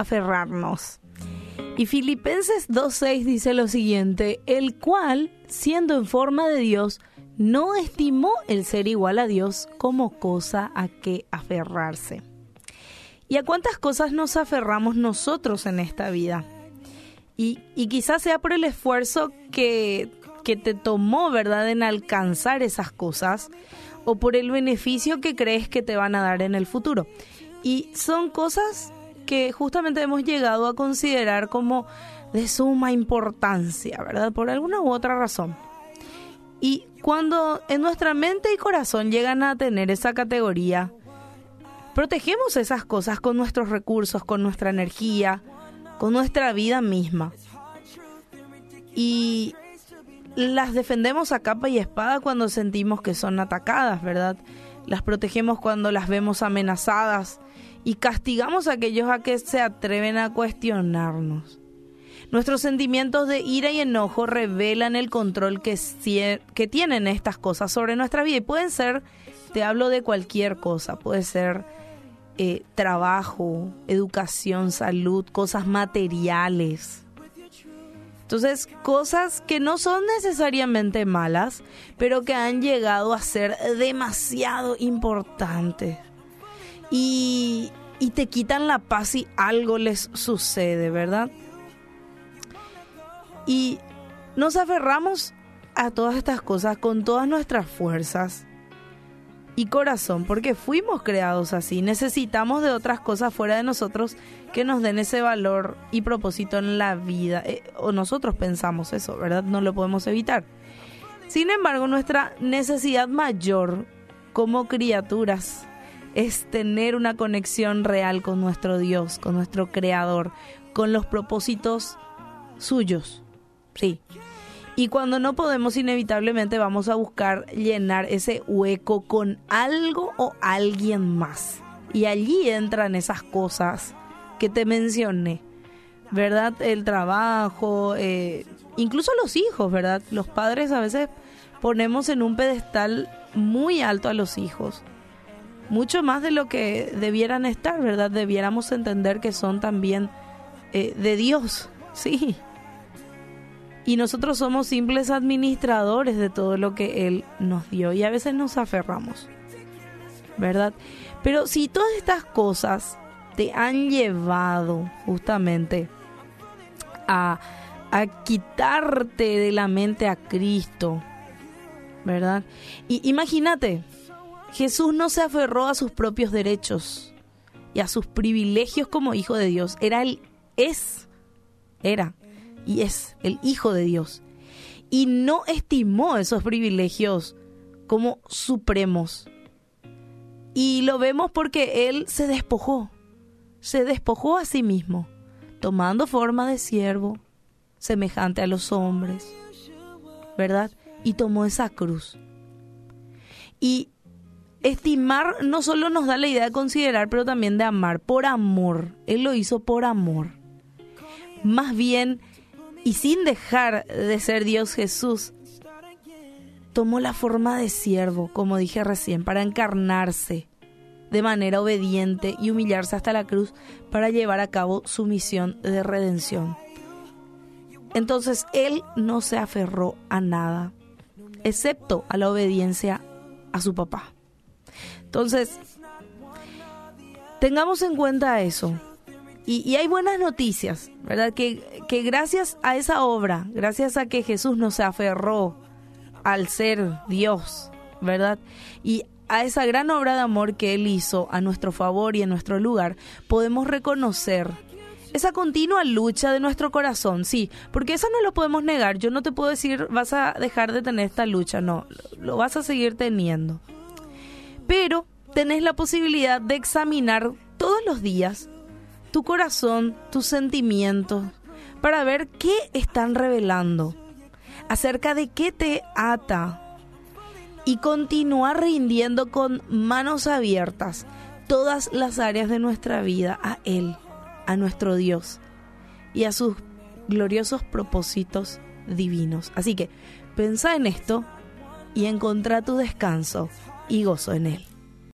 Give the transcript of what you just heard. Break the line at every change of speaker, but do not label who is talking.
aferrarnos. Y Filipenses 2.6 dice lo siguiente, el cual, siendo en forma de Dios, no estimó el ser igual a Dios como cosa a que aferrarse. ¿Y a cuántas cosas nos aferramos nosotros en esta vida? Y, y quizás sea por el esfuerzo que, que te tomó, ¿verdad?, en alcanzar esas cosas o por el beneficio que crees que te van a dar en el futuro. Y son cosas que justamente hemos llegado a considerar como de suma importancia, ¿verdad? Por alguna u otra razón. Y cuando en nuestra mente y corazón llegan a tener esa categoría, protegemos esas cosas con nuestros recursos, con nuestra energía, con nuestra vida misma. Y las defendemos a capa y espada cuando sentimos que son atacadas, ¿verdad? Las protegemos cuando las vemos amenazadas y castigamos a aquellos a que se atreven a cuestionarnos. Nuestros sentimientos de ira y enojo revelan el control que, tienen estas cosas sobre nuestra vida y pueden ser, te hablo de cualquier cosa, puede ser eh, trabajo, educación, salud, cosas materiales. Entonces, cosas que no son necesariamente malas, pero que han llegado a ser demasiado importantes y, te quitan la paz si algo les sucede, ¿verdad? Y nos aferramos a todas estas cosas con todas nuestras fuerzas y corazón, porque fuimos creados así. Necesitamos de otras cosas fuera de nosotros que nos den ese valor y propósito en la vida. Eh, o nosotros pensamos eso, ¿verdad? No lo podemos evitar. Sin embargo, nuestra necesidad mayor como criaturas es tener una conexión real con nuestro Dios, con nuestro Creador, con los propósitos suyos. Sí. Y cuando no podemos, inevitablemente vamos a buscar llenar ese hueco con algo o alguien más. Y allí entran esas cosas que te mencioné, ¿verdad? El trabajo, eh, incluso los hijos, ¿verdad? Los padres a veces ponemos en un pedestal muy alto a los hijos mucho más de lo que debieran estar, ¿verdad? Debiéramos entender que son también eh, de Dios, sí. Y nosotros somos simples administradores de todo lo que Él nos dio y a veces nos aferramos, ¿verdad? Pero si todas estas cosas te han llevado justamente a, a quitarte de la mente a Cristo, ¿verdad? Y imagínate, Jesús no se aferró a sus propios derechos y a sus privilegios como hijo de Dios. Era el es, era y es el hijo de Dios. Y no estimó esos privilegios como supremos. Y lo vemos porque Él se despojó, se despojó a sí mismo, tomando forma de siervo, semejante a los hombres, ¿verdad? Y tomó esa cruz. Y Estimar no solo nos da la idea de considerar, pero también de amar, por amor. Él lo hizo por amor. Más bien, y sin dejar de ser Dios Jesús, tomó la forma de siervo, como dije recién, para encarnarse de manera obediente y humillarse hasta la cruz para llevar a cabo su misión de redención. Entonces Él no se aferró a nada, excepto a la obediencia a su papá. Entonces, tengamos en cuenta eso. Y, hay buenas noticias, ¿verdad? Que, que gracias a esa obra, gracias a que Jesús nos aferró al ser Dios, ¿verdad? Y a esa gran obra de amor que Él hizo a nuestro favor y en nuestro lugar, podemos reconocer esa continua lucha de nuestro corazón, sí, porque eso no lo podemos negar. Yo no te puedo decir vas a dejar de tener esta lucha, no, lo vas a seguir teniendo pero tenés la posibilidad de examinar todos los días tu corazón, tus sentimientos, para ver qué están revelando, acerca de qué te ata y continuar rindiendo con manos abiertas todas las áreas de nuestra vida a Él, a nuestro Dios y a sus gloriosos propósitos divinos. Así que pensa en esto y encontra tu descanso y gozo en Él.